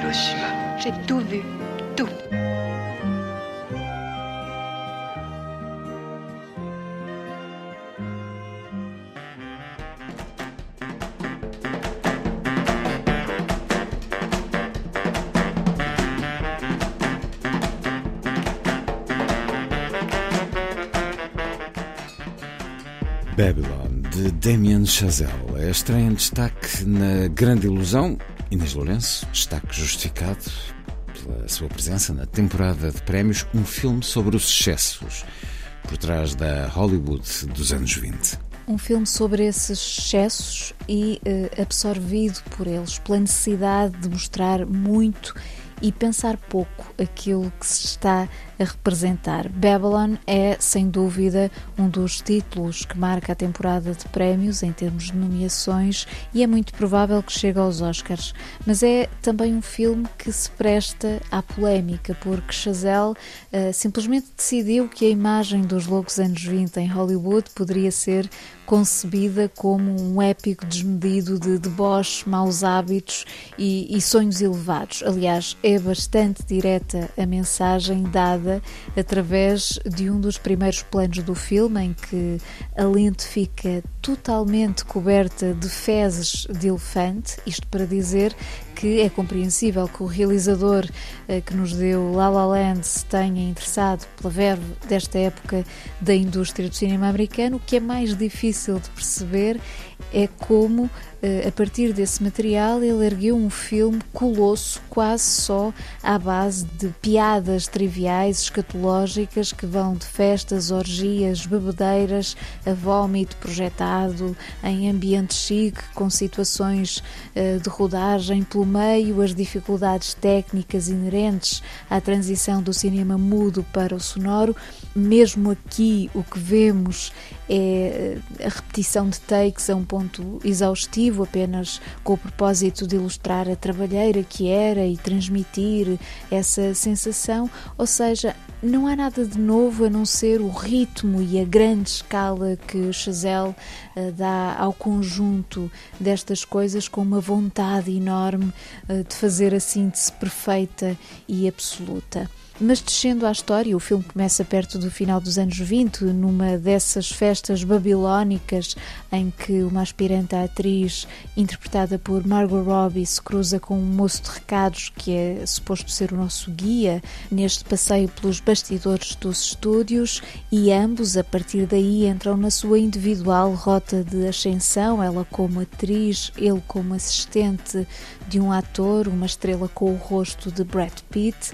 Hiroshima. J'ai tout vu. Tout. Babylon, de Damien Chazelle. A estreia em destaque na Grande Ilusão. Inês Lourenço, destaque justificado pela sua presença na temporada de prémios, um filme sobre os excessos por trás da Hollywood dos anos 20. Um filme sobre esses excessos e eh, absorvido por eles, pela necessidade de mostrar muito e pensar pouco aquilo que se está a representar. Babylon é, sem dúvida, um dos títulos que marca a temporada de prémios em termos de nomeações e é muito provável que chegue aos Oscars. Mas é também um filme que se presta à polémica, porque Chazelle uh, simplesmente decidiu que a imagem dos loucos anos 20 em Hollywood poderia ser concebida como um épico desmedido de deboche, maus hábitos e, e sonhos elevados. Aliás, é bastante direta a mensagem dada através de um dos primeiros planos do filme, em que a lente fica totalmente coberta de fezes de elefante, isto para dizer que é compreensível que o realizador eh, que nos deu La La Land se tenha interessado pela verve desta época da indústria do cinema americano. O que é mais difícil de perceber é como, eh, a partir desse material, ele ergueu um filme colosso quase só à base de piadas triviais, escatológicas, que vão de festas, orgias, bebedeiras, a vómito em ambiente chique, com situações eh, de rodagem pelo meio, as dificuldades técnicas inerentes à transição do cinema mudo para o sonoro. Mesmo aqui, o que vemos é a repetição de takes a um ponto exaustivo, apenas com o propósito de ilustrar a trabalheira que era e transmitir essa sensação. Ou seja, não há nada de novo a não ser o ritmo e a grande escala que Chazelle dá ao conjunto destas coisas com uma vontade enorme uh, de fazer a síntese perfeita e absoluta. Mas descendo à história, o filme começa perto do final dos anos 20, numa dessas festas babilónicas em que uma aspirante à atriz, interpretada por Margot Robbie, se cruza com um moço de recados que é suposto ser o nosso guia neste passeio pelos bastidores dos estúdios e ambos, a partir daí, entram na sua individual rota de ascensão, ela como atriz, ele como assistente de um ator, uma estrela com o rosto de Brad Pitt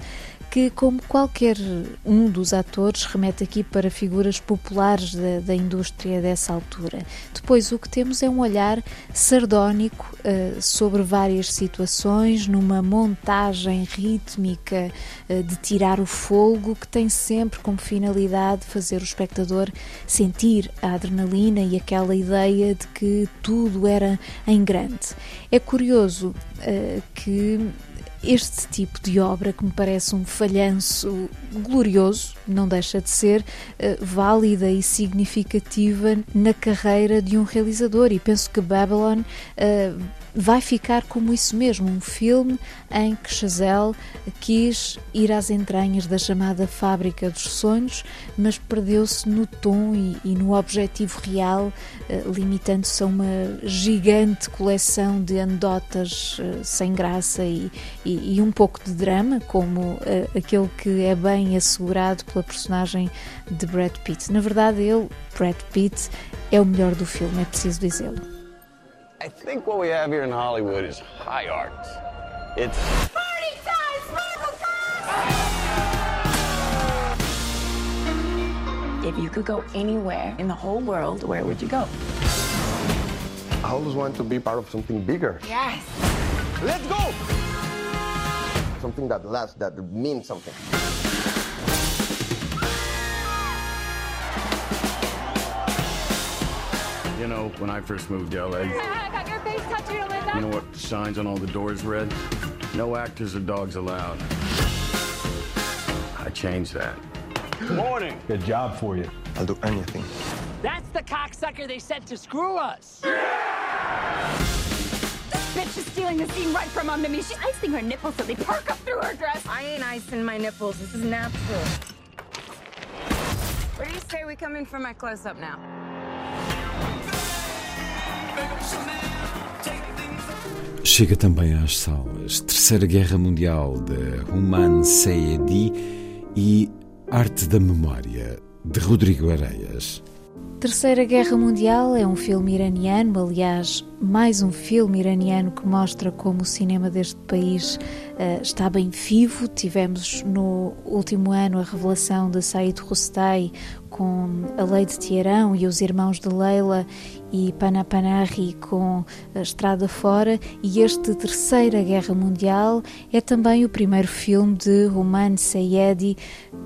que, como qualquer um dos atores, remete aqui para figuras populares da, da indústria dessa altura. Depois, o que temos é um olhar sardónico uh, sobre várias situações, numa montagem rítmica uh, de tirar o fogo, que tem sempre como finalidade fazer o espectador sentir a adrenalina e aquela ideia de que tudo era em grande. É curioso uh, que este tipo de obra, que me parece um falhanço glorioso, não deixa de ser uh, válida e significativa na carreira de um realizador, e penso que Babylon. Uh, vai ficar como isso mesmo, um filme em que Chazelle quis ir às entranhas da chamada fábrica dos sonhos, mas perdeu-se no tom e, e, no objetivo real, eh, limitando-se a uma gigante coleção de anedotas eh, sem graça e, e, e, um pouco de drama, como eh, aquele que é bem assegurado pela personagem de Brad Pitt. Na verdade, ele, Brad Pitt, é o melhor do filme, é preciso dizê-lo. I think what we have here in Hollywood is high art. It's Party time! Sparkle time! If you could go anywhere in the whole world, where would you go? I always want to be part of something bigger. Yes. Let's go! Something that lasts, that means something. You know, when I first moved to LA, I got your face tattooed on my back. you know what the signs on all the doors read? No actors or dogs allowed. I changed that. Good morning! Good job for you. I'll do anything. That's the cocksucker they sent to screw us. This bitch is stealing the scene right from under me. She's icing her nipples so they perk up through her dress. I ain't icing my nipples. This is natural. Where do you say we come in for my close-up now? Chega também às salas Terceira Guerra Mundial de Human Saedi e Arte da Memória de Rodrigo Areias. Terceira Guerra Mundial é um filme iraniano, aliás, mais um filme iraniano que mostra como o cinema deste país uh, está bem vivo. Tivemos no último ano a revelação de Said Rustai com A Lei de Teherão e Os Irmãos de Leila e Panapanahi com A Estrada Fora e este Terceira Guerra Mundial é também o primeiro filme de Roman Sayedi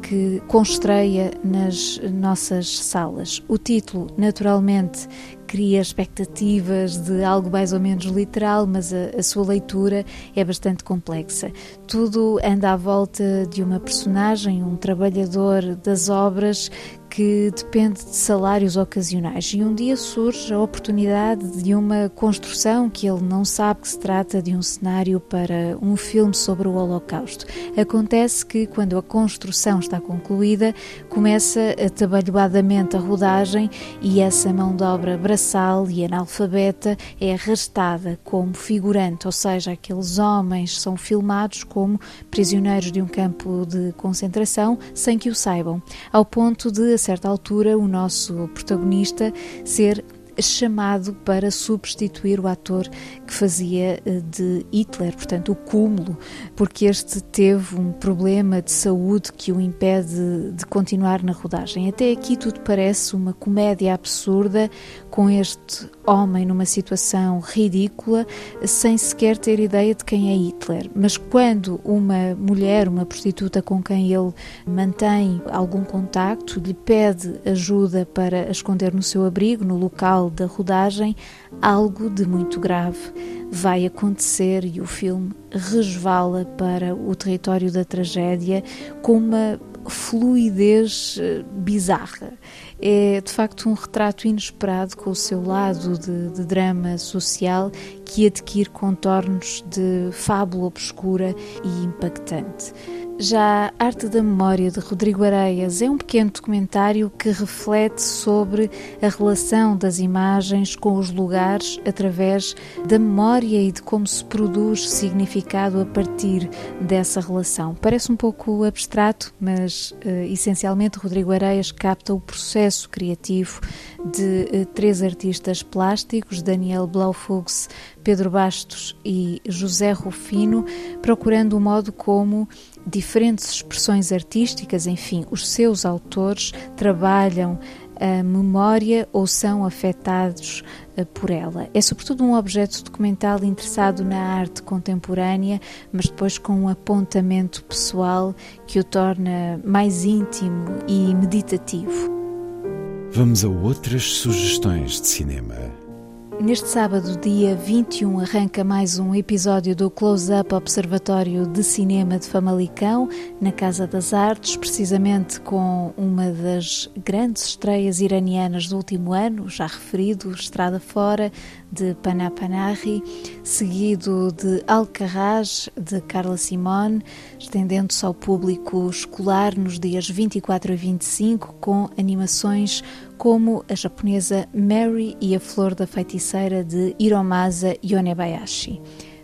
que constreia nas nossas salas. O título, naturalmente, cria expectativas de algo mais ou menos literal, mas a, a, sua leitura é bastante complexa. Tudo anda à volta de uma personagem, um trabalhador das obras que depende de salários ocasionais e um dia surge a oportunidade de uma construção que ele não sabe que se trata de um cenário para um filme sobre o Holocausto. Acontece que quando a construção está concluída, começa atabalhoadamente a rodagem e essa mão de obra braçal e analfabeta é arrastada como figurante, ou seja, aqueles homens são filmados como prisioneiros de um campo de concentração sem que o saibam, ao ponto de certa altura, o nosso protagonista ser chamado para substituir o ator que fazia eh, de Hitler, portanto, o cúmulo, porque este teve um problema de saúde que o impede de continuar na rodagem. Até aqui tudo parece uma comédia absurda, com este homem numa situação ridícula, sem sequer ter ideia de quem é Hitler. Mas quando uma mulher, uma prostituta com quem ele mantém algum contacto, lhe pede ajuda para esconder no seu abrigo, no local da rodagem, algo de muito grave vai acontecer e o filme resvala para o território da tragédia com uma fluidez eh, bizarra. É de facto um retrato inesperado com o seu lado de, de drama social que adquire contornos de fábula obscura e impactante. Já Arte da Memória de Rodrigo Areias é um pequeno documentário que reflete sobre a relação das imagens com os lugares através da memória e de como se produz significado a partir dessa relação. Parece um pouco abstrato, mas uh, essencialmente Rodrigo Areias capta o processo criativo de uh, três artistas plásticos, Daniel Blaufuchs, Pedro Bastos e José Rufino, procurando o modo como diferentes expressões artísticas, enfim, os seus autores trabalham a memória ou são afetados eh, por ela. É sobretudo um objeto documental interessado na arte contemporânea, mas depois com um apontamento pessoal que o torna mais íntimo e meditativo. Vamos a outras sugestões de cinema. Neste sábado, dia 21, arranca mais um episódio do Close-Up Observatório de Cinema de Famalicão, na Casa das Artes, precisamente com uma das grandes estreias iranianas do último ano, já referido, Estrada Fora, de Panapanahi, seguido de Alcarraz, de Carla Simone, estendendo-se ao público escolar nos dias 24 a 25, com animações como a japonesa Mary e a Flor da Feiticeira de Hiromasa Yonebayashi.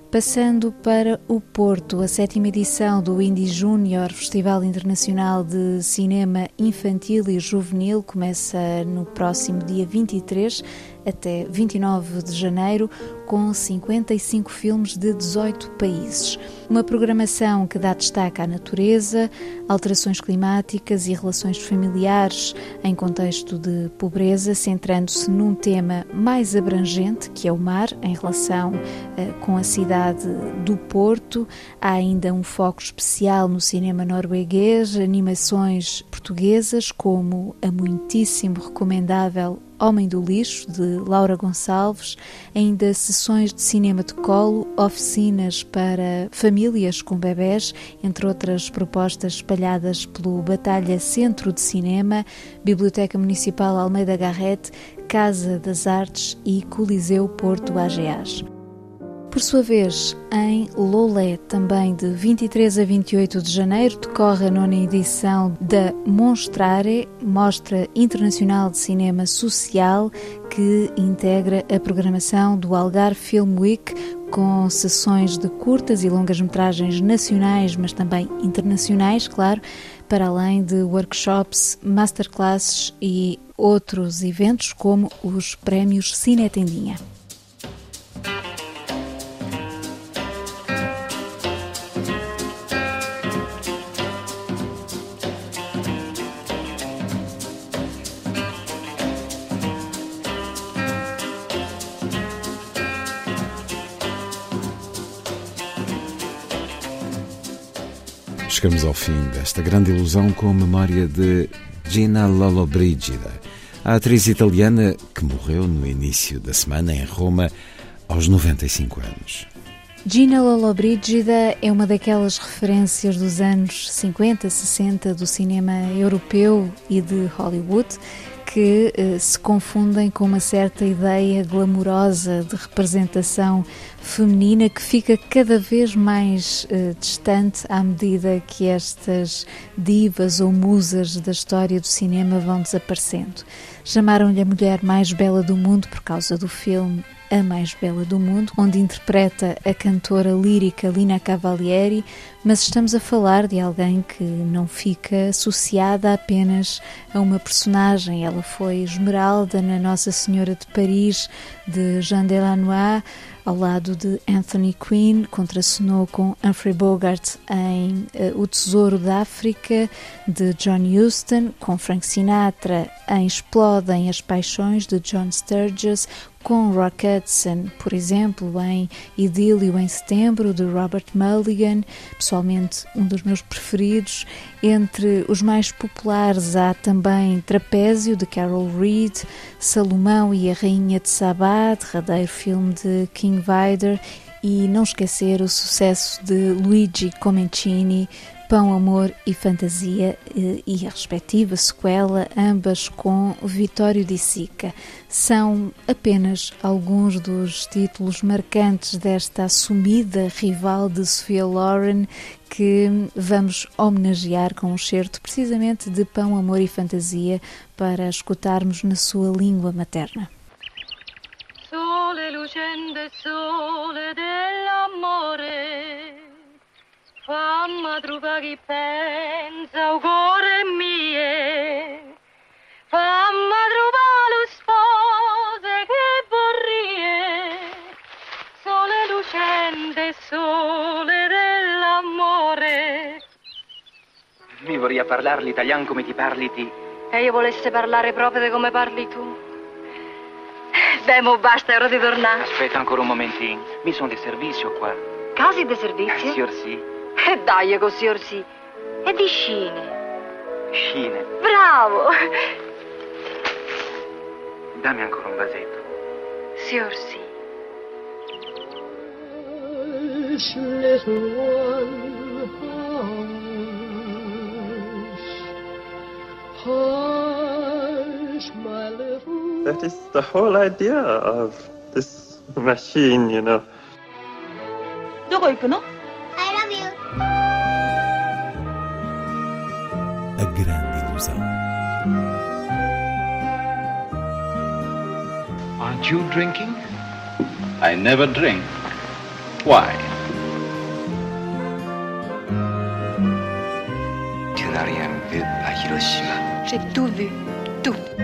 Passando para o Porto, a sétima edição do Indie Júnior, Festival Internacional de Cinema Infantil e Juvenil, começa no próximo dia 23 até 29 de janeiro, com 55 filmes de 18 países. Uma programação que dá destaque à natureza, alterações climáticas e relações familiares em contexto de pobreza, centrando-se num tema mais abrangente, que é o mar, em relação uh, com a cidade do Porto. Há ainda um foco especial no cinema norueguês, animações portuguesas, como a muitíssimo recomendável Homem do Lixo, de Laura Gonçalves, ainda sessões de cinema de colo, oficinas para famílias com bebés, entre outras propostas espalhadas pelo Batalha Centro de Cinema, Biblioteca Municipal Almeida Garrete, Casa das Artes e Coliseu Porto AGAs. Por sua vez, em Lolé, também de 23 a 28 de janeiro, decorre a nona edição da Monstrare, Mostra Internacional de Cinema Social, que integra a programação do Algarve Film Week, com sessões de curtas e longas metragens nacionais, mas também internacionais, claro, para além de workshops, masterclasses e outros eventos como os prémios Cine Tendinha. Chegamos ao fim desta grande ilusão com a memória de Gina Lollobrigida, a atriz italiana que morreu no início da semana em Roma aos 95 anos. Gina Lollobrigida é uma daquelas referências dos anos 50, 60 do cinema europeu e de Hollywood que eh, se confundem com uma certa ideia glamourosa de representação feminina que fica cada vez mais eh, distante à medida que estas divas ou musas da história do cinema vão desaparecendo. Chamaram-lhe a mulher mais bela do mundo por causa do filme a Mais Bela do Mundo, onde interpreta a cantora lírica Lina Cavalieri, mas estamos a falar de alguém que não fica associada apenas a uma personagem. Ela foi Esmeralda na Nossa Senhora de Paris, de Jean Delanois, ao lado de Anthony Quinn, contracenou com Humphrey Bogart em uh, O Tesouro da África, de John Huston, com Frank Sinatra em Explodem as Paixões, de John Sturges, com Rock Hudson, por exemplo, em Idílio em Setembro, de Robert Mulligan, pessoalmente um dos meus preferidos. Entre os mais populares há também Trapézio, de Carol Reed, Salomão e a Rainha de Sabá, derradeiro filme de King Vidor, e não esquecer o sucesso de Luigi Comencini, Pão, Amor e Fantasia eh, e a respectiva sequela, ambas com Vitório de Sica. São apenas alguns dos títulos marcantes desta assumida rival de Sophia Loren que vamos homenagear com um certo precisamente de Pão, Amor e Fantasia para escutarmos na sua língua materna. Sole sole dell'amore Famma truva chi pensa, o cuore mie. Famma truva lo spose che vorrie. Sole lucente, sole dell'amore. Mi vorrei parlare l'italiano come ti parli ti. E io volesse parlare proprio di come parli tu. Beh, mo basta, è ora di tornare. Aspetta ancora un momentino. Mi sono di servizio qua. Casi di servizio? Eh, signor sì. E dai, così orsi. E di scine. Scine. Bravo. Dammi ancora un vasetto. Signor sì. Hush, little one, hush. Hush, my little That is the whole idea of this machine, you know. どこ行くの A grande ilusão. Aren't you drinking? I never drink. why. Tu n'as rien vu Hiroshima. J'ai tout vu. Tout.